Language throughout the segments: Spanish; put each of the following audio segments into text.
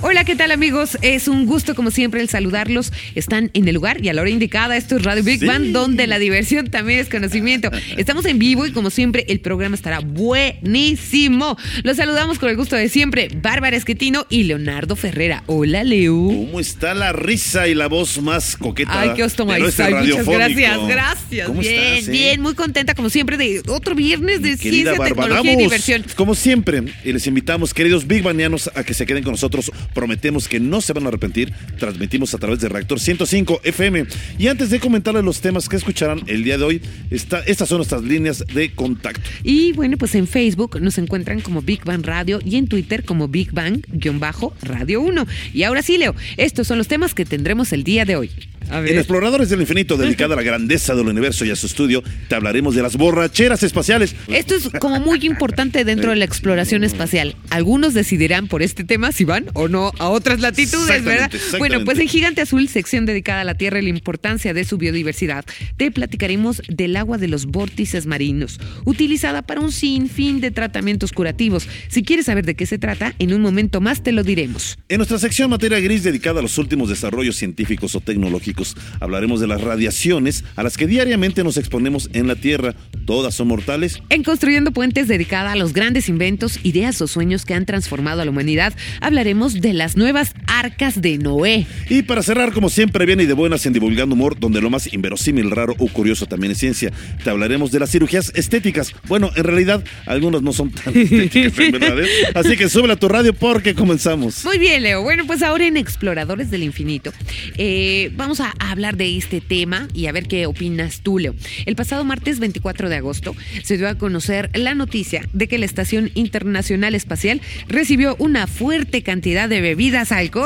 Hola, ¿qué tal amigos? Es un gusto como siempre el saludarlos. Están en el lugar y a la hora indicada. Esto es Radio Big Sí. Bang, donde la diversión también es conocimiento. Estamos en vivo y como siempre el programa estará buenísimo. Los saludamos con el gusto de siempre, Bárbara Esquetino y Leonardo Ferrera. Hola, Leo. ¿Cómo está la risa y la voz más coqueta? Ay, qué del oeste Muchas gracias, gracias. ¿Cómo bien, estás, eh? bien, muy contenta como siempre de otro viernes de Querida ciencia, Bárbara, tecnología y diversión. Como siempre, y les invitamos, queridos Big Banianos, a que se queden con nosotros. Prometemos que no se van a arrepentir. Transmitimos a través de Reactor 105 FM. Y antes de comentarles los temas que escucharán el día de hoy, está, estas son nuestras líneas de contacto. Y bueno, pues en Facebook nos encuentran como Big Bang Radio y en Twitter como Big Bang-Radio 1. Y ahora sí, Leo, estos son los temas que tendremos el día de hoy. En Exploradores del Infinito, dedicada a la grandeza del universo y a su estudio, te hablaremos de las borracheras espaciales. Esto es como muy importante dentro de la exploración espacial. Algunos decidirán por este tema si van o no a otras latitudes, ¿verdad? Exactamente. Bueno, pues en Gigante Azul, sección dedicada a la Tierra y la importancia de su biodiversidad, te platicaremos del agua de los vórtices marinos, utilizada para un sinfín de tratamientos curativos. Si quieres saber de qué se trata, en un momento más te lo diremos. En nuestra sección Materia Gris dedicada a los últimos desarrollos científicos o tecnológicos, hablaremos de las radiaciones a las que diariamente nos exponemos en la Tierra. Todas son mortales. En Construyendo Puentes, dedicada a los grandes inventos, ideas o sueños que han transformado a la humanidad, hablaremos de las nuevas arcas de Noé. Y para cerrar, como siempre, viene y de buenas en Divulgando Humor, donde lo más inverosímil, raro o curioso también es ciencia. Te hablaremos de las cirugías estéticas. Bueno, en realidad, algunas no son tan estéticas, en verdad. ¿eh? Así que súbele a tu radio porque comenzamos. Muy bien, Leo. Bueno, pues ahora en Exploradores del Infinito eh, vamos a hablar de este tema y a ver qué opinas tú, Leo. El pasado martes 24 de agosto se dio a conocer la noticia de que la Estación Internacional Espacial recibió una fuerte cantidad de bebidas alcohólicas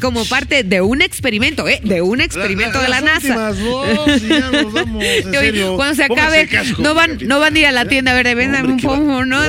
como parte de un experimento, ¿eh? De un experimento de la NASA. dos, y ya nos vamos, en Oye, serio. Cuando se acabe, casco, no van, no van a ir a la tienda a ver, hombre, un pomo, ¿no?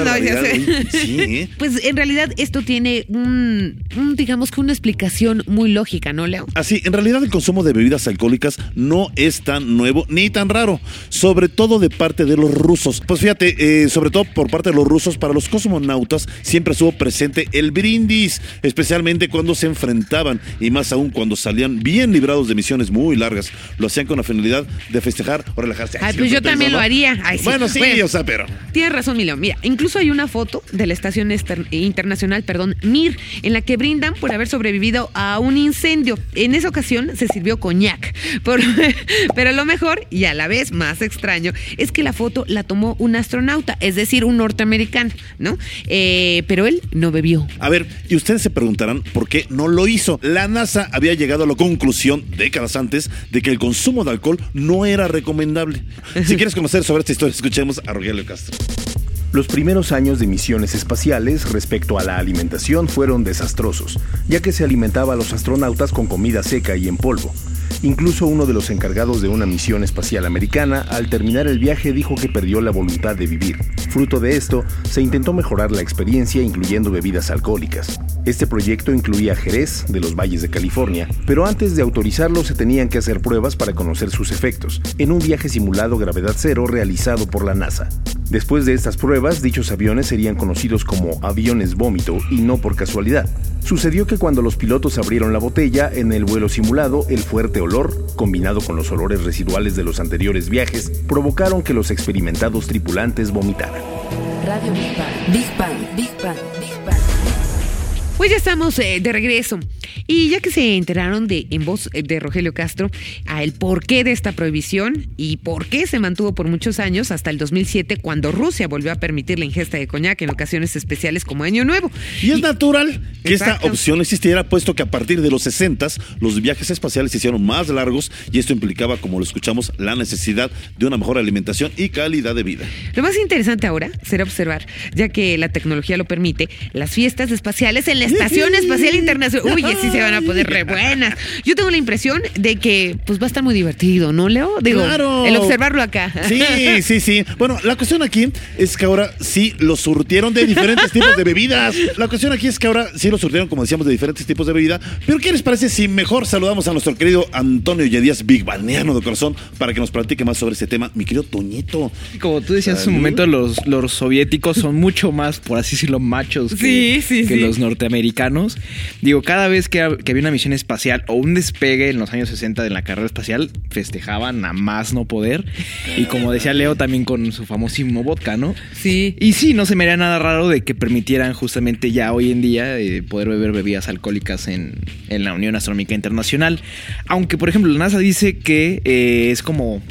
sí, ¿eh? Pues en realidad esto tiene un, un, digamos que una explicación muy lógica, ¿no, Leo? Así, en realidad el consumo de bebidas alcohólicas no es tan nuevo ni tan raro, sobre todo de parte de los rusos. Pues fíjate, eh, sobre todo por parte de los rusos, para los cosmonautas siempre estuvo presente el brindis, especialmente cuando se enfrentaban y más aún cuando salían bien librados de misiones muy largas. Lo hacían con la finalidad de festejar o relajarse. Ay, sí, pues yo también lo haría. Ay, sí. Bueno, sí, Bueno. o sea, pero... Tienes razón, Milio. Mira, incluso hay una foto de la estación ester- internacional, perdón, Mir, en la que brindan por haber sobrevivido a un incendio. En esa ocasión se sirvió coñac. Por- pero lo mejor, y a la vez más extraño, es que la foto la tomó un astronauta, es decir, un norteamericano, ¿no? Eh, pero él no bebió. A ver, y ustedes se preguntarán por qué no lo hizo. La NASA había llegado a la conclusión, décadas antes, de que el consumo de alcohol no era recomendable. Si quieres conocer sobre esta historia, escuchemos a Rogelio Castro. Los primeros años de misiones espaciales respecto a la alimentación fueron desastrosos, ya que se alimentaba a los astronautas con comida seca y en polvo. Incluso uno de los encargados de una misión espacial americana, al terminar el viaje, dijo que perdió la voluntad de vivir. Fruto de esto, se intentó mejorar la experiencia incluyendo bebidas alcohólicas. Este proyecto incluía Jerez, de los valles de California, pero antes de autorizarlo se tenían que hacer pruebas para conocer sus efectos, en un viaje simulado gravedad cero realizado por la NASA. Después de estas pruebas, dichos aviones serían conocidos como aviones vómito y no por casualidad. Sucedió que cuando los pilotos abrieron la botella en el vuelo simulado, el fuerte olor, combinado con los olores residuales de los anteriores viajes, provocaron que los experimentados tripulantes vomitaran. Radio Big Bang. Big. Big. Pues ya estamos eh, de regreso. Y ya que se enteraron de en voz eh, de Rogelio Castro a el porqué de esta prohibición y por qué se mantuvo por muchos años hasta el 2007 cuando Rusia volvió a permitir la ingesta de coñac en ocasiones especiales como Año Nuevo. Y es natural que esta opción existiera, puesto que a partir de los 60 los viajes espaciales se hicieron más largos y esto implicaba, como lo escuchamos, la necesidad de una mejor alimentación y calidad de vida. Lo más interesante ahora será observar, ya que la tecnología lo permite, las fiestas espaciales en la Estación Espacial Internacional. Uy, si se van a poner re buenas. Yo tengo la impresión de que pues va a estar muy divertido, ¿no, Leo? Digo, Claro. el observarlo acá. Sí, sí, sí. Bueno, la cuestión aquí es que ahora sí lo surtieron de diferentes tipos de bebidas. La cuestión aquí es que ahora sí lo surtieron, como decíamos, de diferentes tipos de bebida. Pero ¿qué les parece si mejor saludamos a nuestro querido Antonio Yedías, Big Balneano de corazón, para que nos platique más sobre este tema? Mi querido Toñito. Como tú decías hace un Salud. momento, los, los soviéticos son mucho más, por así decirlo, machos que, Sí, sí, que sí. los norteamericanos. Digo, cada vez que, que había una misión espacial o un despegue en los años 60 de la carrera espacial, festejaban a más no poder. Y como decía Leo, también con su famosísimo vodka, ¿no? Sí. Y sí, no se me haría nada raro de que permitieran justamente ya hoy en día eh, poder beber bebidas alcohólicas en, en la Unión Astronómica Internacional. Aunque, por ejemplo, la NASA dice que eh, es como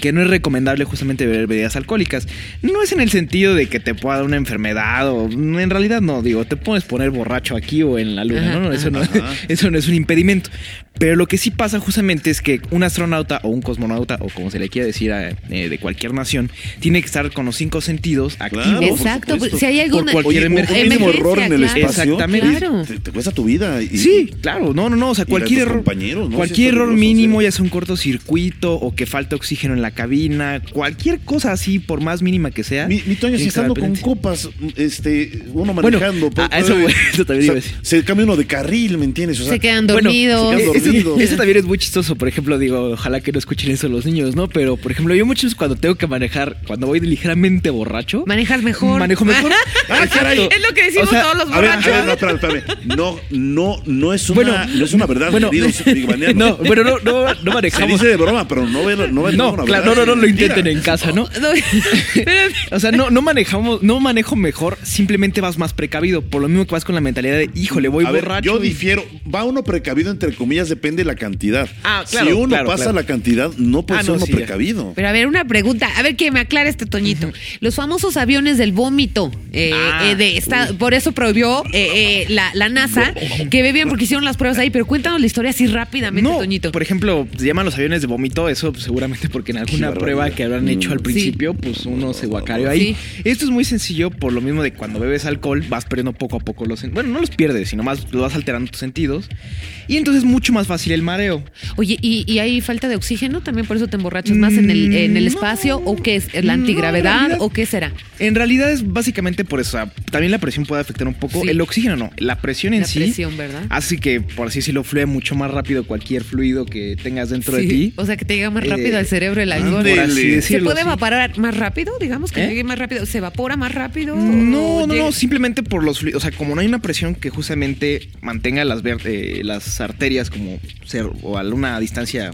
que no es recomendable justamente beber bebidas alcohólicas. No es en el sentido de que te pueda dar una enfermedad o en realidad no, digo, te puedes poner borracho aquí o en la luna, Ajá, ¿no? Eso, no ajá. eso no es un impedimento. Pero lo que sí pasa justamente es que un astronauta o un cosmonauta o como se le quiera decir a- eh, de cualquier nación tiene que estar con los cinco sentidos activos. Claro, Exacto. supuesto. Si hay alguna Por cualquier emergencia, mínimo error en el claro. espacio Exactamente. Claro. te, te cuesta tu vida. Y, Sí, claro, no, no, no, o sea, cualquier error, ¿no? Cualquier error mínimo, ya sea un cortocircuito o que falta oxígeno en la cabina, cualquier cosa así, por más mínima que sea. Mi, mi Toño, si estando con copas, este, uno Bueno, manejando. a- a eso, puede- eso también iba a o sea, decir. Se cambia uno de carril, ¿me entiendes? O sea, Se quedan Bueno, dormidos. se quedan Eso, dormidos. eso también es muy chistoso, por ejemplo, digo, ojalá que no escuchen eso los niños, ¿no? Pero, por ejemplo, yo muchas veces cuando tengo que manejar, cuando voy ligeramente borracho, Manejas mejor. manejo mejor. Ah, caray. Exacto. Es lo que decimos O sea, todos los A ver, a borrachos. ver, no, espérame, espérame. No, no, no es una, Bueno, no es una verdad, bueno, no, bueno, no, no, no Se manejamos. dice de broma, pero no no No, verdad, no, no, no lo mentira. intenten en casa, ¿no? No. O sea, no, no manejamos, no manejo mejor, simplemente vas más precavido. Por lo mismo que vas con la mentalidad de, híjole, voy A ver, borracho. yo y- difiero. Va uno precavido, entre comillas, depende de la cantidad. Ah, claro, Si uno claro, pasa claro. la cantidad, no puede Ah, ser no, uno sí, precavido. Pero a ver, una pregunta. A ver que me aclare este Toñito. Los famosos aviones del vómito. eh, Ah, eh, de esta- por eso prohibió eh, eh, la, la NASA que bebían porque hicieron las pruebas ahí. Pero cuéntanos la historia así rápidamente, No, Toñito. por ejemplo, se llaman los aviones de vómito, eso seguramente porque en alguna prueba que habrán hecho al Sí. principio, pues uno se guacareó ahí. Sí. Esto es muy sencillo por lo mismo de cuando bebes alcohol vas perdiendo poco a poco los... Bueno, no los pierdes, sino más los vas alterando tus sentidos. Y entonces es mucho más fácil el mareo. Oye, ¿y, y hay falta de oxígeno? ¿También por eso te emborrachas más en el, en el Mm, espacio? ¿O qué es? ¿La no, antigravedad? realidad- ¿O qué será? En realidad es básicamente por eso. también la presión puede afectar un poco. Sí. El oxígeno no. La presión en La sí presión, ¿verdad? hace que, por así decirlo, fluya mucho más rápido cualquier fluido que tengas dentro de ti. O sea, que te llega más Eh, rápido al cerebro el ándele. ¿Se puede evaporar más rápido? Digamos que ¿Eh? llegue más rápido. ¿Se evapora más rápido? No, ¿O no, no, simplemente por los fluidos. O sea, como no hay una presión que justamente mantenga las, eh, las arterias como ser o a una distancia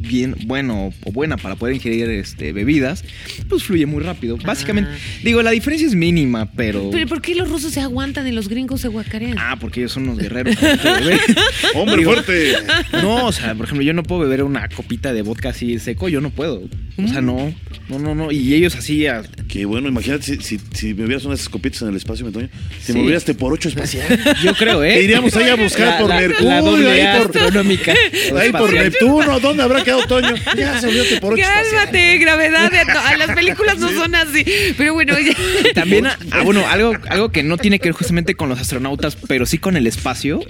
bien bueno o buena para poder ingerir este, bebidas, pues fluye muy rápido. Básicamente, digo, la diferencia es mínima, pero... ¿Pero por qué los rusos se aguantan y los gringos se guacarean? Ah, porque ellos son unos guerreros. te. Hombre Digo, fuerte. No, o sea, por ejemplo, yo no puedo beber una copita de vodka así seco, yo no puedo. O sea, no, no, no, no. Y ellos así, a- Qué bueno, imagínate si, si, si me hubieras unas escopitas en el espacio, mi Toño. Si me Sí. hubieras por ocho espacial. yo creo, ¿eh? Que iríamos ahí a buscar La- por la- Mercurio, La ahí por-. Ahí por. Neptuno, ¿dónde habrá quedado Toño? Ya se por ocho espacial. Cálmate, gravedad. de- no, a las películas no son así. Pero bueno, ya. También, ah, bueno, algo, algo que no tiene que ver justamente con los astronautas, pero sí con el espacio.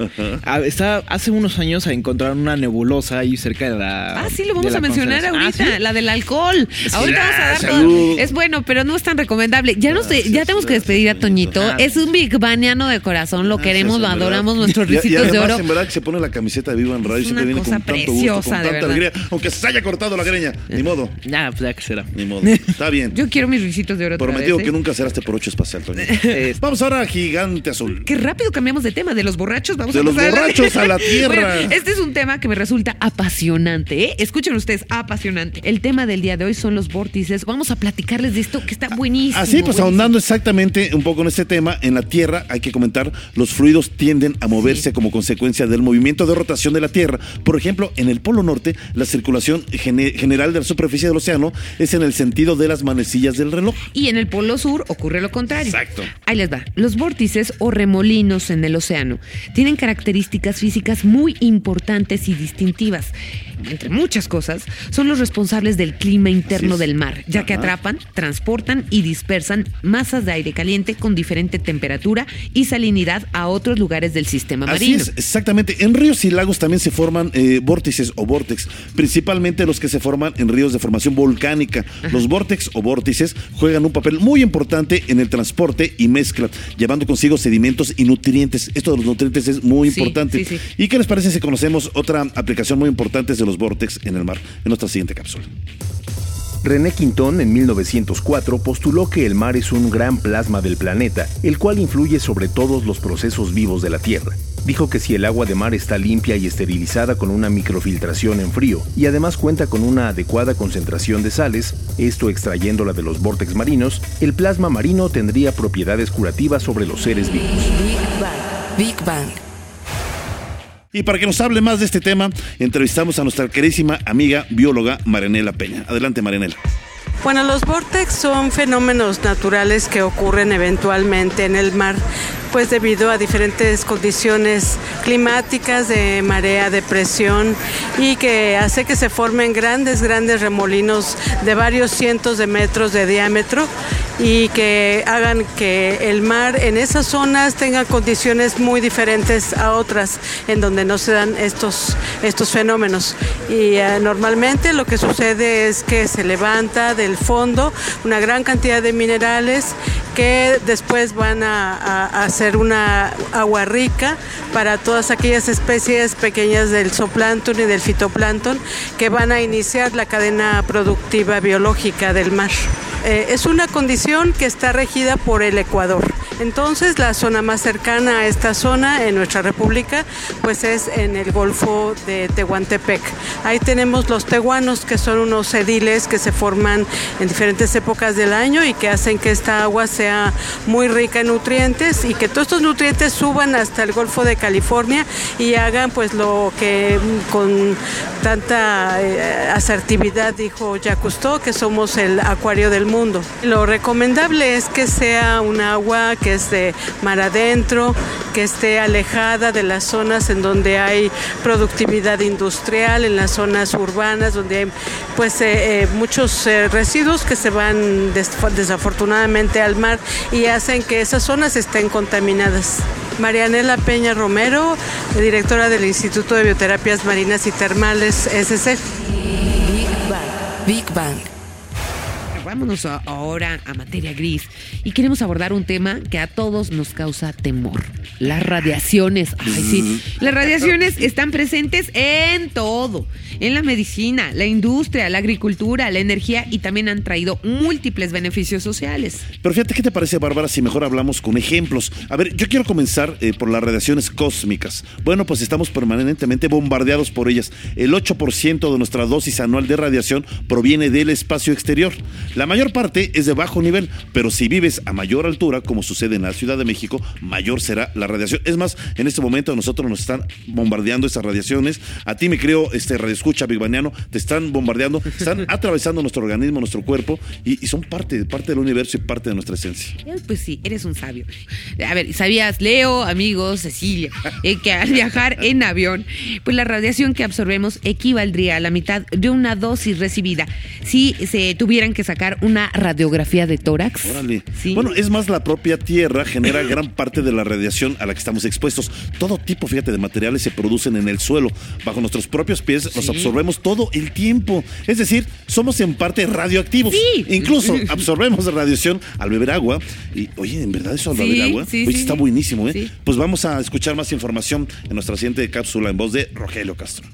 Ah, está, hace unos años encontraron una nebulosa ahí cerca de la. Ah, sí, lo vamos a mencionar ahorita, Ah, ¿sí? la del alcohol. Ahorita vamos a dar todo. salud. Es bueno, pero no es tan recomendable. Ya nos de- ya tenemos que despedir a Toñito. Ah. Es un big baniano de corazón, lo queremos, lo Gracias, adoramos, nuestros Y- y ricitos de además, oro. en verdad que se pone la camiseta de Viva en Radio Es siempre una viene con cosa tanto gusto, preciosa, con de tanta verdad. alegría, aunque se haya cortado la greña, ni modo, Ya, pues ya que será. ni modo. Está bien. Yo quiero mis ricitos de oro. otra Prometido vez, ¿eh? que nunca serás este por ocho espacial, Toño. Eh, Vamos ahora a Gigante Azul. Qué rápido cambiamos de tema, de los borrachos, vamos De a los borrachos a la tierra. Bueno, este es un tema que me resulta apasionante, ¿eh? Escuchen ustedes, apasionante. El tema del día de hoy son los vórtices. Vamos a platicarles de esto que está buenísimo. Así pues, buenísimo. ahondando exactamente un poco en este tema, en la Tierra hay que comentar, los fluidos tienden a moverse Sí. como consecuencia del movimiento de rotación de la Tierra. Por ejemplo, en el Polo Norte, la circulación gene- general de la superficie del océano es en el sentido de las manecillas del reloj. Y en el polo sur ocurre lo contrario. Exacto. Ahí les va. Los vórtices o remolinos en el océano tienen características físicas muy importantes y distintivas. Entre muchas cosas, son los responsables del clima interno del mar, ya que atrapan, transportan y dispersan masas de aire caliente con diferente temperatura y salinidad a otros lugares del sistema Así marino. es, exactamente. En ríos y lagos también se forman eh, vórtices o vórtex, principalmente los que se forman en ríos de formación volcánica. Los vórtex o vórtices juegan un papel muy importante en el transporte y mezcla, llevando consigo sedimentos y nutrientes. Esto de los nutrientes es muy Sí, importante. sí, sí. ¿Y qué les parece si conocemos otra aplicación muy importante de los vórtex en el mar en nuestra siguiente cápsula? René Quintón en 1904 postuló que el mar es un gran plasma del planeta, el cual influye sobre todos los procesos vivos de la Tierra. Dijo que si el agua de mar está limpia y esterilizada con una microfiltración en frío y además cuenta con una adecuada concentración de sales, esto extrayéndola de los vórtex marinos, el plasma marino tendría propiedades curativas sobre los seres vivos. Big Bang. Big Bang. Y para que nos hable más de este tema, entrevistamos a nuestra queridísima amiga bióloga Marinela Peña. Adelante, Marinela. Bueno, los vortex son fenómenos naturales que ocurren eventualmente en el mar, pues debido a diferentes condiciones climáticas de marea, de presión y que hace que se formen grandes, grandes remolinos de varios cientos de metros de diámetro y que hagan que el mar en esas zonas tenga condiciones muy diferentes a otras en donde no se dan estos, estos fenómenos. Y eh, normalmente lo que sucede es que se levanta del fondo una gran cantidad de minerales que después van a, hacer una agua rica para todas aquellas especies pequeñas del zooplancton y del fitoplancton que van a iniciar la cadena productiva biológica del mar. Eh, es una condición que está regida por el Ecuador. Entonces, la zona más cercana a esta zona en nuestra república, pues es en el Golfo de Tehuantepec. Ahí tenemos los tehuanos, que son unos ediles que se forman en diferentes épocas del año y que hacen que esta agua sea muy rica en nutrientes y que todos estos nutrientes suban hasta el Golfo de California y hagan pues lo que mm, con tanta eh, asertividad dijo Jacques que somos el acuario del mundo. Lo recomendable es que sea un agua que es de mar adentro, que esté alejada de las zonas en donde hay productividad industrial, en las zonas urbanas donde hay pues eh, eh, muchos eh, residuos que se van des- desafortunadamente al mar y hacen que esas zonas estén contaminadas. Marianela Peña Romero, directora del Instituto de Bioterapias Marinas y Termales, SC. Big Bang. Big Bang. Vámonos a- ahora a materia gris y queremos abordar un tema que a todos nos causa temor. Las radiaciones. Ay, sí. Las radiaciones están presentes en todo. En la medicina, la industria, la agricultura, la energía y también han traído múltiples beneficios sociales. Pero fíjate, ¿qué te parece, Bárbara, si mejor hablamos con ejemplos? A ver, yo quiero comenzar eh, por las radiaciones cósmicas. Bueno, pues estamos permanentemente bombardeados por ellas. El 8% de nuestra dosis anual de radiación proviene del espacio exterior. La mayor parte es de bajo nivel, pero si vives a mayor altura, como sucede en la Ciudad de México, mayor será la radiación. Es más, en este momento a nosotros nos están bombardeando esas radiaciones. A ti me creo, este radioescucha bigbaniano, te están bombardeando, están atravesando nuestro organismo, nuestro cuerpo y, y son parte, parte del universo y parte de nuestra esencia. Pues sí, eres un sabio. A ver, ¿sabías, Leo, amigos, Cecilia, eh, que al viajar en avión, pues la radiación que absorbemos equivaldría a la mitad de una dosis recibida si se tuvieran que sacar una radiografía de tórax? Órale. Sí. Bueno, es más, la propia Tierra genera gran parte de la radiación a la que estamos expuestos. Todo tipo, fíjate, de materiales se producen en el suelo. Bajo nuestros propios pies los Sí. absorbemos todo el tiempo. Es decir, somos en parte radioactivos. Sí. Incluso absorbemos radiación al beber agua. Y, oye, ¿en verdad eso al beber agua? Oye, está buenísimo, ¿eh? Pues vamos a escuchar más información en nuestra siguiente cápsula en voz de Rogelio Castro.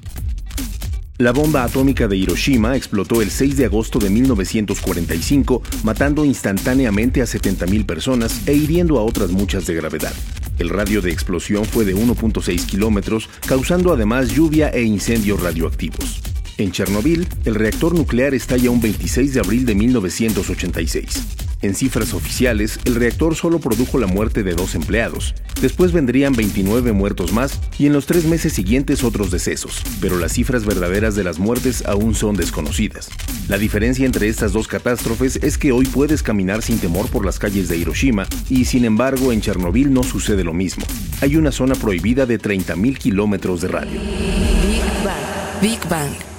La bomba atómica de Hiroshima explotó el 6 de agosto de 1945, matando instantáneamente a 70.000 personas e hiriendo a otras muchas de gravedad. El radio de explosión fue de 1.6 kilómetros, causando además lluvia e incendios radioactivos. En Chernobyl, el reactor nuclear estalla un 26 de abril de 1986. En cifras oficiales, el reactor solo produjo la muerte de dos empleados. Después vendrían 29 muertos más y en los tres meses siguientes otros decesos, pero las cifras verdaderas de las muertes aún son desconocidas. La diferencia entre estas dos catástrofes es que hoy puedes caminar sin temor por las calles de Hiroshima y sin embargo en Chernobyl no sucede lo mismo. Hay una zona prohibida de 30.000 kilómetros de radio. Big Bang. Big Bang.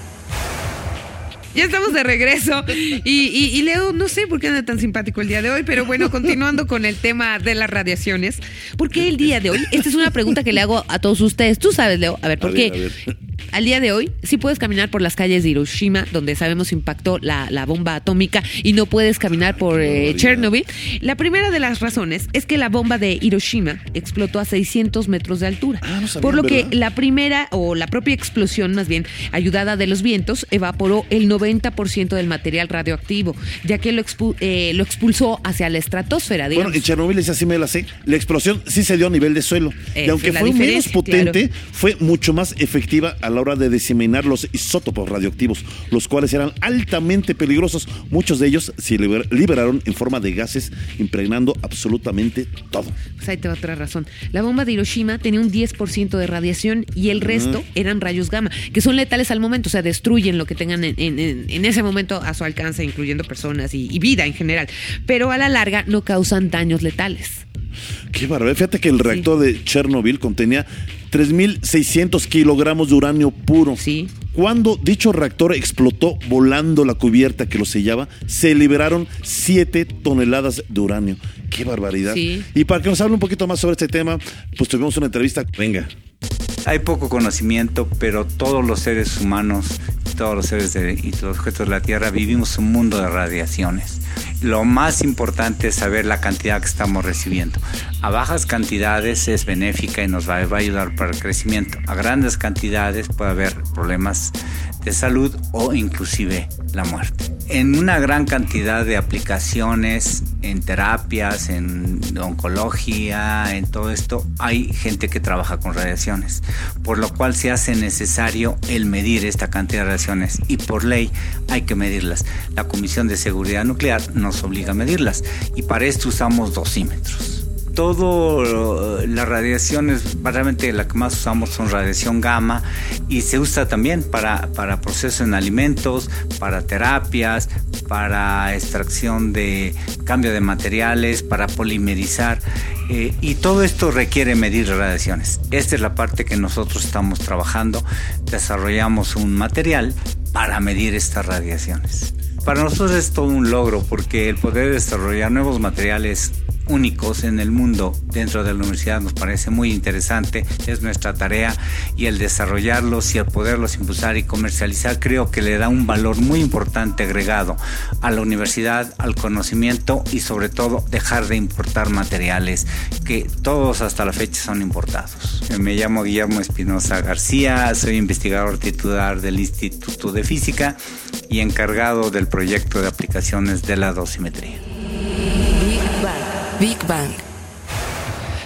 Ya estamos de regreso. Y, Leo, no sé por qué anda tan simpático el día de hoy, pero bueno, continuando con el tema de las radiaciones. ¿Por qué el día de hoy? Esta es una pregunta que le hago a todos ustedes. Tú sabes, Leo. A ver, ¿por qué? Al día de hoy sí puedes caminar por las calles de Hiroshima, donde sabemos impactó la, bomba atómica, y no puedes caminar por eh, Chernobyl. La primera de las razones es que la bomba de Hiroshima explotó a 600 metros de altura. Ah, por lo que la primera o la propia explosión, más bien ayudada de los vientos, evaporó el 90% del material radioactivo, ya que lo, eh, lo expulsó hacia la estratosfera. Bueno, en Chernobyl es así me la sé. La explosión sí se dio a nivel de suelo. y aunque fue menos potente, fue mucho más efectiva a la hora de diseminar los isótopos radioactivos, los cuales eran altamente peligrosos. Muchos de ellos se liberaron en forma de gases, impregnando absolutamente todo. Pues ahí te va otra razón. La bomba de Hiroshima tenía un 10% de radiación y el resto eran rayos gamma, que son letales al momento, o sea, destruyen lo que tengan en, ese momento a su alcance, incluyendo personas y, y vida en general. Pero a la larga no causan daños letales. Qué barbaridad. Fíjate que el reactor de Chernobyl contenía 3.600 kilogramos de uranio puro. Sí. Cuando dicho reactor explotó volando la cubierta que lo sellaba, se liberaron 7 toneladas de uranio. Qué barbaridad. Sí. Y para que nos hable un poquito más sobre este tema, pues tuvimos una entrevista. Venga. Hay poco conocimiento, pero todos los seres humanos, todos los seres de, y los objetos de la Tierra vivimos un mundo de radiaciones lo más importante es saber la cantidad que estamos recibiendo. A bajas cantidades es benéfica y nos va, a ayudar para el crecimiento. A grandes cantidades puede haber problemas de salud o inclusive la muerte. En una gran cantidad de aplicaciones, en terapias, en oncología, en todo esto, hay gente que trabaja con radiaciones, por lo cual se hace necesario el medir esta cantidad de radiaciones y por ley hay que medirlas. La Comisión de Seguridad Nuclear nos obliga a medirlas y para esto usamos dosímetros todo las radiaciones, realmente la que más usamos son radiación gamma y se usa también para, para procesos en alimentos, para terapias, para extracción de cambio de materiales, para polimerizar. Eh, y todo esto requiere medir radiaciones. Esta es la parte que nosotros estamos trabajando. Desarrollamos un material para medir estas radiaciones. Para nosotros es todo un logro porque el poder desarrollar nuevos materiales únicos en el mundo dentro de la universidad nos parece muy interesante, es nuestra tarea y el desarrollarlos y el poderlos impulsar y comercializar creo que le da un valor muy importante agregado a la universidad, al conocimiento y sobre todo dejar de importar materiales que todos hasta la fecha son importados. Me llamo Guillermo Espinosa García, soy investigador titular del Instituto de Física y encargado del proyecto de aplicaciones de la dosimetría. Big Bang.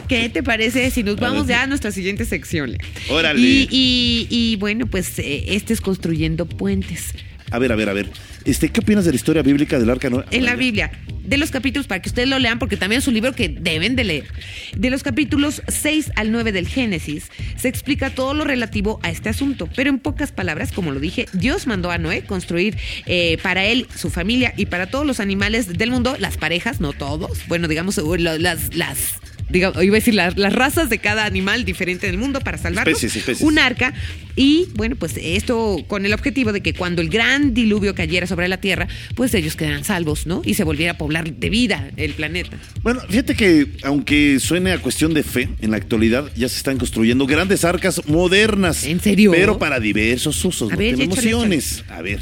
¿Qué te parece si nos vamos ya a nuestra siguiente sección? Órale. Y, bueno, pues eh, este es construyendo puentes. A ver, a ver, a ver. Este, ¿Qué opinas de la historia bíblica del arca? En la Biblia, de los capítulos, para que ustedes lo lean, porque también es un libro que deben de leer. De los capítulos 6 al 9 del Génesis, se explica todo lo relativo a este asunto. Pero en pocas palabras, como lo dije, Dios mandó a Noé construir eh, para él, su familia y para todos los animales del mundo, las parejas, no todos, bueno, digamos, las, las digamos, iba a decir las, razas de cada animal diferente del mundo para salvarlos. Un arca. Y bueno, pues esto con el objetivo de que cuando el gran diluvio cayera sobre la Tierra, pues ellos quedaran salvos, ¿no? Y se volviera a poblar de vida el planeta. Bueno, fíjate que aunque suene a cuestión de fe, en la actualidad ya se están construyendo grandes arcas modernas. ¿En serio? Pero para diversos usos. A ver, emociones. A ver.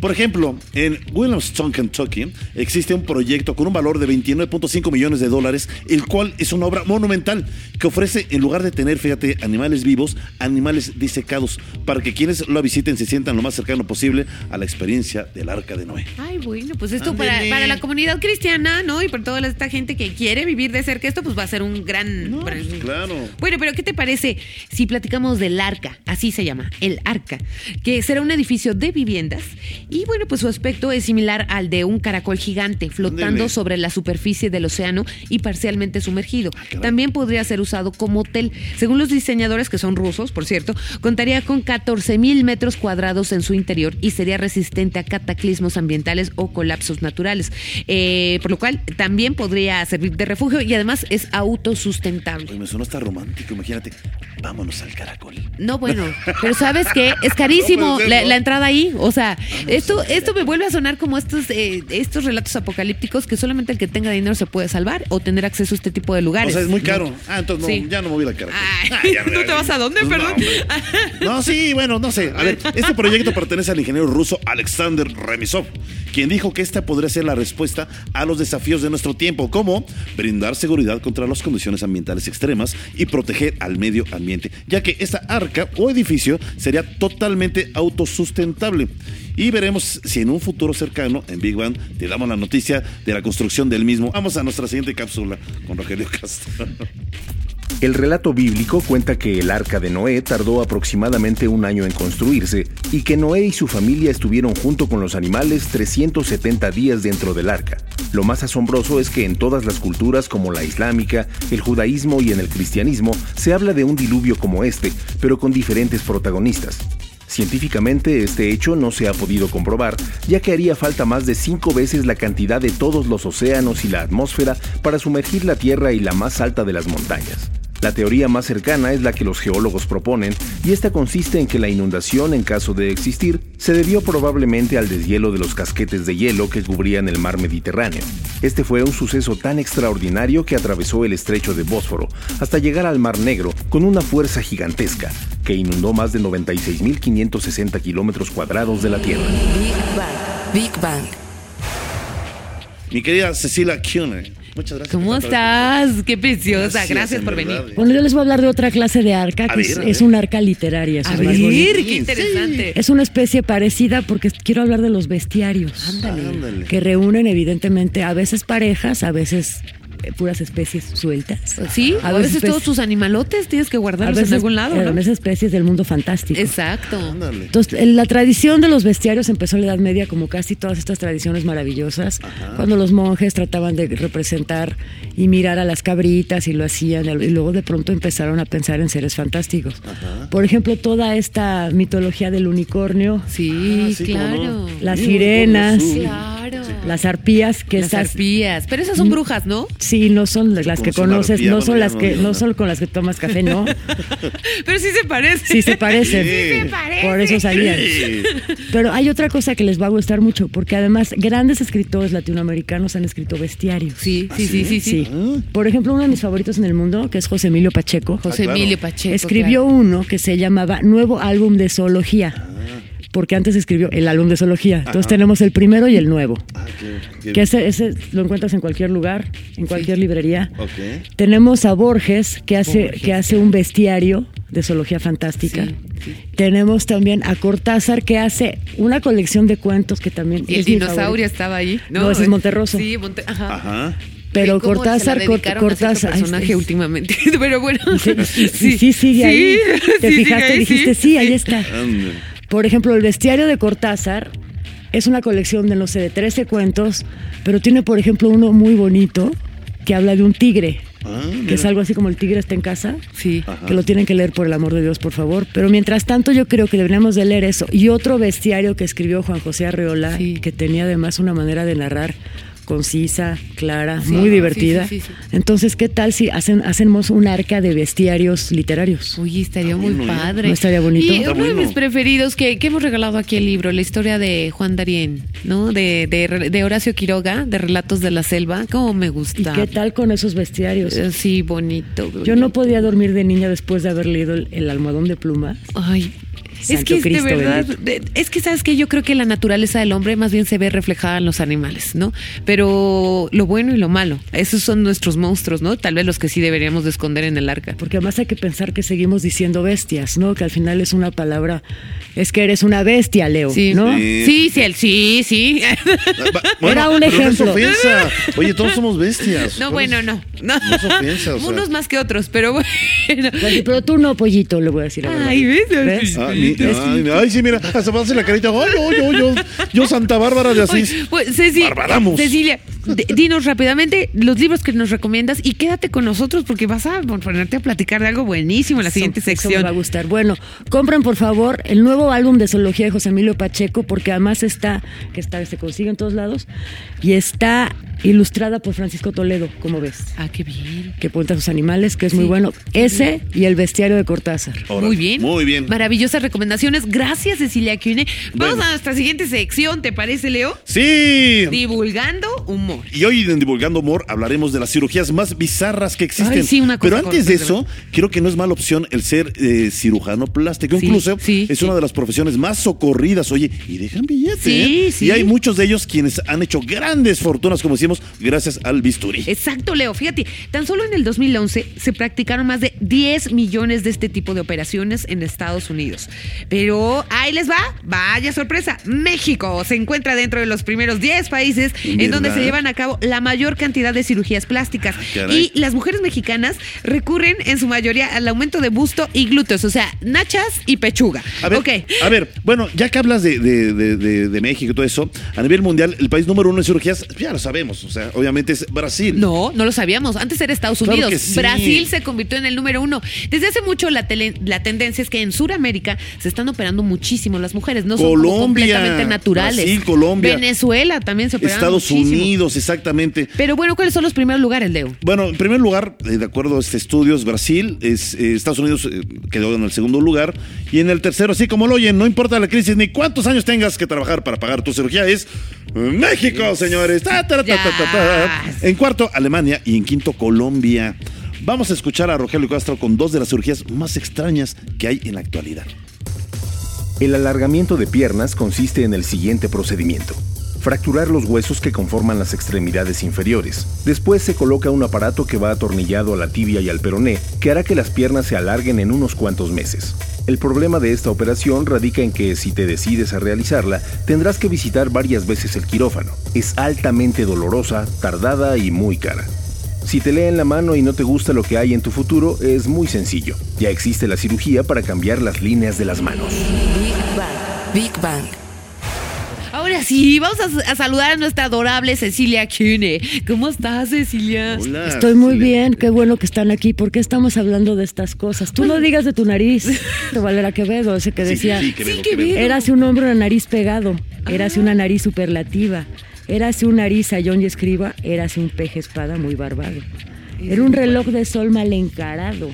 Por ejemplo, en Williamstown, Kentucky, existe un proyecto con un valor de 29.5 millones de dólares, el cual es una obra monumental que ofrece, en lugar de tener, fíjate, animales vivos, animales disecados, para que quienes lo visiten se sientan lo más cercano posible a la experiencia del Arca de Noé. Ay, bueno, pues esto para, la comunidad cristiana, ¿no? Y para toda esta gente que quiere vivir de cerca esto, pues va a ser un gran... Pues claro. Bueno, pero ¿qué te parece si platicamos del Arca? Así se llama, el Arca, que será un edificio de viviendas y bueno, pues su aspecto es similar al de un caracol gigante flotando sobre la superficie del océano y parcialmente sumergido. Ah, También podría ser usado como hotel. Según los diseñadores, que son rusos, por cierto, contaría con 14 mil metros cuadrados en su interior y sería resistente a cataclismos ambientales o colapsos naturales. Eh, por lo cual también podría servir de refugio y además es autosustentable. me suena hasta romántico, imagínate. Vámonos al caracol. No, bueno, pero ¿sabes qué? Es carísimo la, entrada ahí. O sea, Esto, esto me vuelve a sonar como estos, eh, estos relatos apocalípticos que solamente el que tenga dinero se puede salvar o tener acceso a este tipo de lugares. O sea, es muy ¿no? caro. Ah, entonces no, Sí. ya no me voy a la cara. Ay, ¿tú te vas a dónde, perdón? No, sí, bueno, no sé. A ver, este proyecto pertenece al ingeniero ruso Alexander Remisov, quien dijo que esta podría ser la respuesta a los desafíos de nuestro tiempo, como brindar seguridad contra las condiciones ambientales extremas y proteger al medio ambiente, ya que esta arca o edificio sería totalmente autosustentable. Y veremos si en un futuro cercano, en Big Bang, te damos la noticia de la construcción del mismo. Vamos a nuestra siguiente cápsula con Rogelio Castro. El relato bíblico cuenta que el arca de Noé tardó aproximadamente un año en construirse y que Noé y su familia estuvieron junto con los animales 370 días dentro del arca. Lo más asombroso es que en todas las culturas como la islámica, el judaísmo y en el cristianismo se habla de un diluvio como este, pero con diferentes protagonistas. Científicamente este hecho no se ha podido comprobar, ya que haría falta más de cinco veces la cantidad de todos los océanos y la atmósfera para sumergir la Tierra y la más alta de las montañas. La teoría más cercana es la que los geólogos proponen, y esta consiste en que la inundación, en caso de existir, se debió probablemente al deshielo de los casquetes de hielo que cubrían el mar Mediterráneo. Este fue un suceso tan extraordinario que atravesó el estrecho de Bósforo hasta llegar al Mar Negro con una fuerza gigantesca que inundó más de 96.560 kilómetros cuadrados de la Tierra. Big Bang. Big Bang. Mi querida Cecilia Kuhner, muchas gracias. ¿Cómo estás? Qué preciosa. Gracias, por verdad. venir. Bueno, yo les voy a hablar de otra clase de arca, que ver, es, un arca literaria. A ver, qué interesante. Es una especie parecida porque quiero hablar de los bestiarios. Ándale. Que reúnen evidentemente a veces parejas, a veces eh, puras especies sueltas. Sí, a, veces, todos tus animalotes tienes que guardarlos veces, en algún lado, eh, ¿no? a veces especies del mundo fantástico. Exacto. Ándale. Entonces, en la tradición de los bestiarios empezó en la Edad Media, como casi todas estas tradiciones maravillosas, cuando los monjes trataban de representar y mirar a las cabritas y lo hacían, y luego de pronto empezaron a pensar en seres fantásticos. Por ejemplo, toda esta mitología del unicornio, Sí, Ah, sí, claro. no. las Sí, sirenas. Claro. Las arpías, que Las estas arpías. Pero esas son brujas, ¿no? sí no son las que conoces, arpía, no son las que no son con las que tomas café, no. Pero sí se parece. Sí se parecen. Sí. Por eso salían. Sí. Pero hay otra cosa que les va a gustar mucho, porque además grandes escritores latinoamericanos han escrito bestiarios. Sí, sí, sí, sí, sí. Sí. Por ejemplo, uno de mis favoritos en el mundo, que es José Emilio Pacheco, José Ah, claro. Emilio Pacheco. escribió claro. uno que se llamaba Nuevo Álbum de Zoología. Porque antes escribió el álbum de zoología. Entonces tenemos el primero y el nuevo. Ah, qué- qué- Que ese, ese lo encuentras en cualquier lugar, en cualquier librería. Ok. Tenemos a Borges, que hace, que hace un bestiario de zoología fantástica. Sí, sí. Tenemos también a Cortázar, que hace una colección de cuentos que también Y el es dinosaurio estaba ahí. No, ese es Monterroso. Sí, Monte ajá. Ajá. Pero ¿Cómo Cortázar, Cortázar. ay, personaje es- últimamente. Pero bueno. Sí, sí, sí, sí, sigue ahí. Te sí, sigue fijaste, ahí, dijiste, sí, ahí está. Por ejemplo, el bestiario de Cortázar es una colección de, no sé, de 13 cuentos, pero tiene, por ejemplo, uno muy bonito que habla de un tigre, Ah, que es algo así como el tigre está en casa. Sí. Que lo tienen que leer por el amor de Dios, por favor. Pero mientras tanto, yo creo que deberíamos de leer eso. Y otro bestiario que escribió Juan José Arreola, Sí. que tenía además una manera de narrar concisa, clara, Sí, muy divertida. sí, sí, sí. Entonces, ¿qué tal si hacen, hacemos un arca de bestiarios literarios? Uy, estaría muy bueno, ¿eh? padre. ¿No estaría bonito? Y Está uno de mis preferidos que, que hemos regalado aquí el libro, la historia de Juan Darien, ¿no? De, de, de Horacio Quiroga, de Relatos de la Selva. ¿Cómo me ¿Y gusta? qué tal con esos bestiarios? Eh, Sí, bonito. Yo no bonito. podía dormir de niña después de haber leído el, el almohadón de pluma. Ay. Es que Cristo de verdad, bendito. es que sabes que yo creo que la naturaleza del hombre más bien se ve reflejada en los animales, ¿no? Pero lo bueno y lo malo, esos son nuestros monstruos, ¿no? Tal vez los que sí deberíamos de esconder en el arca. Porque además hay que pensar que seguimos diciendo bestias, ¿no? Que al final es una palabra. Es que eres una bestia, Leo. Sí, ¿no? Sí. sí, sí, el- sí, Era un pero no es ejemplo. Oye, todos somos bestias. No, ¿Cuál bueno, no. No, No es ofensa, o sea. Unos más que otros, pero bueno. Pero tú no, pollito, le voy a decir. Ay, ¿ves? ¿Ves? Ah, ay, ay, sí, mira, hasta hace la carita. Ay, yo, yo, yo, yo, Santa Bárbara de Asís. Oye, pues, Ceci- Barbadamos. Cecilia, dinos rápidamente los libros que nos recomiendas y quédate con nosotros porque vas a ponerte a platicar de algo buenísimo en la siguiente Eso- eso sección. me va a gustar. Bueno, compren por favor el nuevo álbum de zoología de José Emilio Pacheco, porque además está, que está, se consigue en todos lados, y está ilustrada por Francisco Toledo, como ves, Ah, qué bien. que cuenta sus animales, que es muy bueno. Ese y el bestiario de Cortázar. Muy bien. Muy bien. Maravillosas recomendaciones. Gracias, Cecilia Cune. Vamos Bueno. a nuestra siguiente sección, ¿te parece, Leo? Sí. Divulgando humor. Y hoy en Divulgando Humor hablaremos de las cirugías más bizarras que existen. Ay, sí, una cosa Pero antes de eso, creo que no es mala opción el ser eh, cirujano plástico. Sí, Incluso sí, es una de las profesiones más socorridas. Oye, y dejan billetes. Sí, ¿eh? sí. Y hay muchos de ellos quienes han hecho grandes fortunas, como decimos, gracias al bisturí. Exacto, Leo. Fíjate, tan solo en el 2011 se practicaron más de 10 millones de este tipo de operaciones en Estados Unidos. Pero ahí les va, vaya sorpresa. México se encuentra dentro de los primeros 10 países en donde se llevan a cabo la mayor cantidad de cirugías plásticas. caray. y las mujeres mexicanas recurren en su mayoría al aumento de busto y glúteos, o sea, nachas y pechuga. A ver, a ver, bueno, ya que hablas de, de- de- de- de México y todo eso, a nivel mundial, el país número uno en cirugías, ya lo sabemos, o sea, obviamente es Brasil. No, no lo sabíamos. Antes era Estados Unidos. sí. Brasil se convirtió en el número uno. Desde hace mucho la, tele- la tendencia es que en Sudamérica se están operando muchísimo las mujeres. No son Colombia, completamente naturales. Brasil, Colombia. Venezuela también se operaron Estados muchísimo. Unidos, exactamente. Pero bueno, ¿cuáles son los primeros lugares, Leo? Bueno, en primer lugar, eh, de acuerdo a este estudio, es Brasil, es, eh, Estados Unidos eh, quedó en el segundo lugar, y en el tercero, así como lo oyen, no importa la crisis ni cuántos años tengas que trabajar para pagar tu cirugía, es México, señores. Ta, ta, ta, ta, ta, ta. En cuarto, Alemania, y en quinto, Colombia. Vamos a escuchar a Rogelio Castro con dos de las cirugías más extrañas que hay en la actualidad. El alargamiento de piernas consiste en el siguiente procedimiento. Fracturar los huesos que conforman las extremidades inferiores. Después se coloca un aparato que va atornillado a la tibia y al peroné, que hará que las piernas se alarguen en unos cuantos meses. El problema de esta operación radica en que si te decides a realizarla, tendrás que visitar varias veces el quirófano. Es altamente dolorosa, tardada y muy cara. Si te leen la mano y no te gusta lo que hay en tu futuro, es muy sencillo. Ya existe la cirugía para cambiar las líneas de las manos. Big Bang. Big Bang. Ahora sí, vamos a, a saludar a nuestra adorable Cecilia Cune. ¿Cómo estás, Cecilia? Hola, Estoy muy Cecilia. bien, qué bueno que están aquí. ¿Por qué estamos hablando de estas cosas? Tú no digas de tu nariz, de Valera Quevedo, ese que Sí, decía. sí, Quevedo, Sí, Quevedo. Quevedo. Érase un hombre una nariz pegado, érase una nariz superlativa, érase un nariz a John y Escriba, érase un peje espada muy barbado. Era un reloj de sol mal encarado,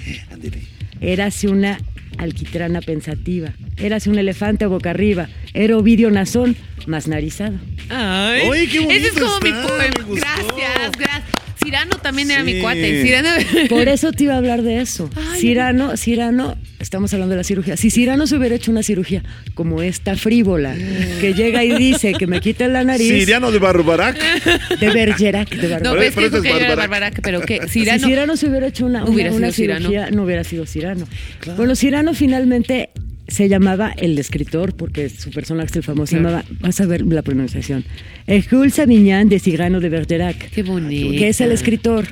érase una alquitrana pensativa, érase un elefante boca arriba, era Ovidio Nazón más narizado. Ay, Oye, qué bonito Ese es como mi está, poema. me gustó. Gracias, gracias. Cirano también era Sí. mi cuate. Cirano. Por eso te iba a hablar de eso. Ay. Cirano, Cirano, estamos hablando de la cirugía. Si Cirano se hubiera hecho una cirugía como esta frívola, que llega y dice que me quiten la nariz Siriano de Barbarac. de Bergerac, de Barbarac. No, Pero- ves que pero que es era Barbarac. Barbarac, pero que Si Cirano. Cirano se hubiera hecho una, No hubiera una- sido Cirano. cirugía, no hubiera sido Cirano. Bueno, Cirano finalmente se llamaba el escritor, porque su personaje el famoso, se llamaba, vas a ver la pronunciación, Jules Savignan de Cyrano de Bergerac. Qué bonito. que es el escritor.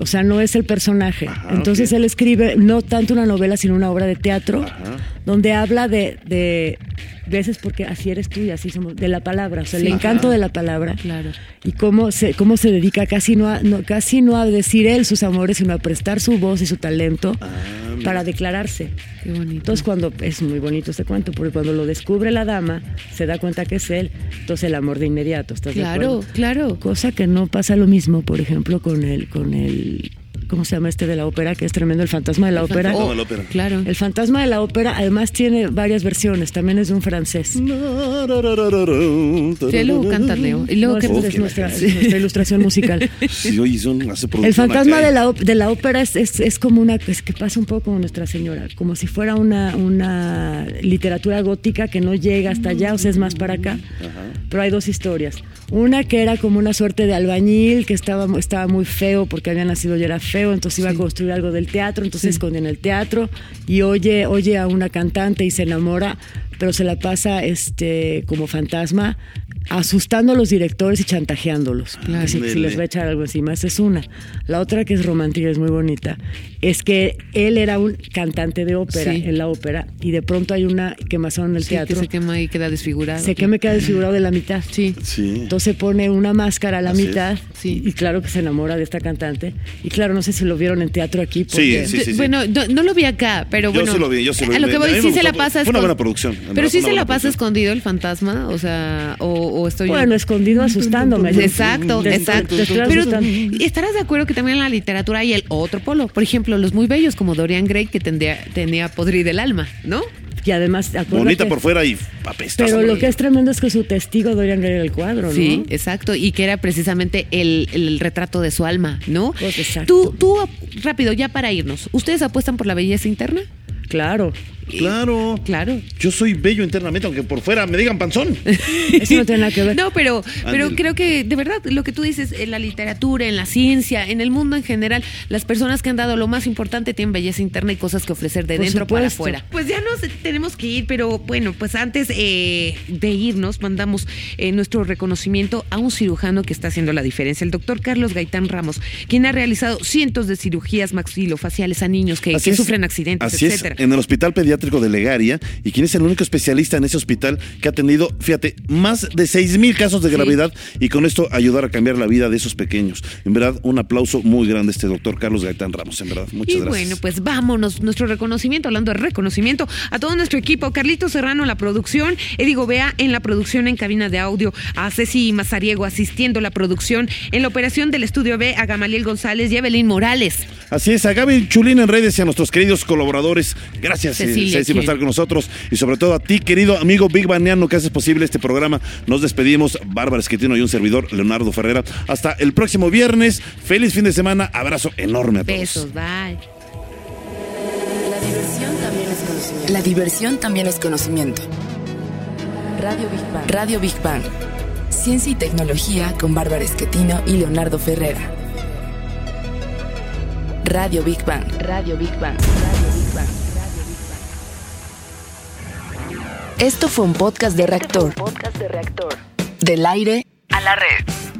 O sea, no es el personaje. Ajá, Entonces él escribe no tanto una novela, sino una obra de teatro, donde habla de, de veces porque así eres tú y así somos, de la palabra, o sea, el encanto de la palabra. Claro. Y cómo se, cómo se dedica casi no, a, no- casi no a decir él sus amores, sino a prestar su voz y su talento Ah, para declararse. Qué bonito. Entonces cuando es muy bonito este cuento, porque cuando lo descubre la dama, se da cuenta que es él, entonces el amor de inmediato, ¿estás de Claro, acuerdo? claro. Cosa que no pasa lo mismo, por ejemplo, con el, con el, ¿cómo se llama este de la ópera? Que es tremendo, el fantasma de la ópera. fantasma de la ópera. Claro. El fantasma de la ópera además tiene varias versiones, también es de un francés. Sí, luego cantas, Leo. Y luego No, que esa es nuestra, es nuestra ilustración musical. Sí, oye, son, hace El fantasma de la, de la ópera es, es, es como una, es que pasa un poco como Nuestra Señora, como si fuera una, una literatura gótica que no llega hasta allá, o sea, es más para acá. Pero hay dos historias. Una que era como una suerte de albañil, que estaba, estaba muy feo porque había nacido y era feo, entonces iba a construir algo del teatro, entonces se esconde en el teatro y oye, oye a una cantante y se enamora, pero se la pasa este como fantasma asustando a los directores y chantajeándolos. Que si, si les va a echar algo encima. Esa es una. La otra que es romántica, es muy bonita, es que él era un cantante de ópera Sí. en la ópera y de pronto hay una quemazón en el Sí, que teatro. se quema y queda desfigurado. Se quema y queda desfigurado de la mitad. Sí. Sí. Entonces pone una máscara a la Así mitad Sí. y claro que se enamora de esta cantante. Y claro, no sé si lo vieron en teatro aquí. Porque Sí, sí, sí. Bueno, no, no lo vi acá, pero Yo bueno. sí lo vi, yo sí lo vi. A lo que A voy, sí se la pasa fue una buena producción, Pero sí se la pasa escondido el fantasma, o sea, o, o estoy. Bueno, escondido asustándome. Exacto, exacto. Pero estarás de acuerdo que también en la literatura hay el otro polo. Por ejemplo, los muy bellos como Dorian Gray que tendría, tenía podrida el alma, ¿no? Y además, acuérdate- Bonita por fuera y apestosa. Pero lo que es tremendo es que su testigo Dorian Gray era el cuadro, ¿no? Sí, exacto. Y que era precisamente el, el retrato de su alma, ¿no? Pues, exacto. Tú, tú, rápido, ya para irnos. ¿Ustedes apuestan por la belleza interna? Claro. Claro. Claro. Yo soy bello internamente, aunque por fuera me digan panzón. Eso no tiene nada que ver. No, pero, pero Ándale. creo que de verdad lo que tú dices en la literatura, en la ciencia, en el mundo en general, las personas que han dado lo más importante tienen belleza interna y cosas que ofrecer de Por dentro para afuera. Pues ya nos tenemos que ir, pero bueno, pues antes eh, de irnos mandamos eh, nuestro reconocimiento a un cirujano que está haciendo la diferencia, el doctor Carlos Gaitán Ramos, quien ha realizado cientos de cirugías maxilofaciales a niños que, sufren accidentes, Así etcétera. es, en el Hospital Pediátrico de Legaria, y quien es el único especialista en ese hospital que ha tenido, fíjate, más de 6 mil casos de Sí. gravedad y con esto ayudar a cambiar la vida de esos pequeños. En verdad, un aplauso muy grande a este doctor Carlos Gaitán Ramos, en verdad. Muchas y gracias. bueno, pues vámonos, nuestro reconocimiento, hablando de reconocimiento, a todo nuestro equipo, Carlito Serrano en la producción, Edigo Bea en la producción en cabina de audio, a Ceci Mazariego asistiendo a la producción, en la operación del estudio B, a Gamaliel González y Evelyn Morales. Así es, a Gaby Chulín en redes y a nuestros queridos colaboradores. Gracias, eh, Cecilia, Ceci, por estar con nosotros. Y sobre todo a ti, querido amigo Big Baniano, que haces posible este programa. Nos despedimos, Bárbara Esquetino y un servidor, Leonardo Ferrera. Hasta el próximo viernes. Feliz fin de semana. Abrazo enorme a todos. Besos, bye. La diversión también es conocimiento. La diversión también es conocimiento. Radio Big Bang. Radio Big Bang. Ciencia y tecnología con Bárbara Esquetino y Leonardo Ferrera. Radio Big Bang. Radio Big Bang. Radio Big Bang. Esto fue un podcast de reactor. Podcast de reactor. Del aire a la red.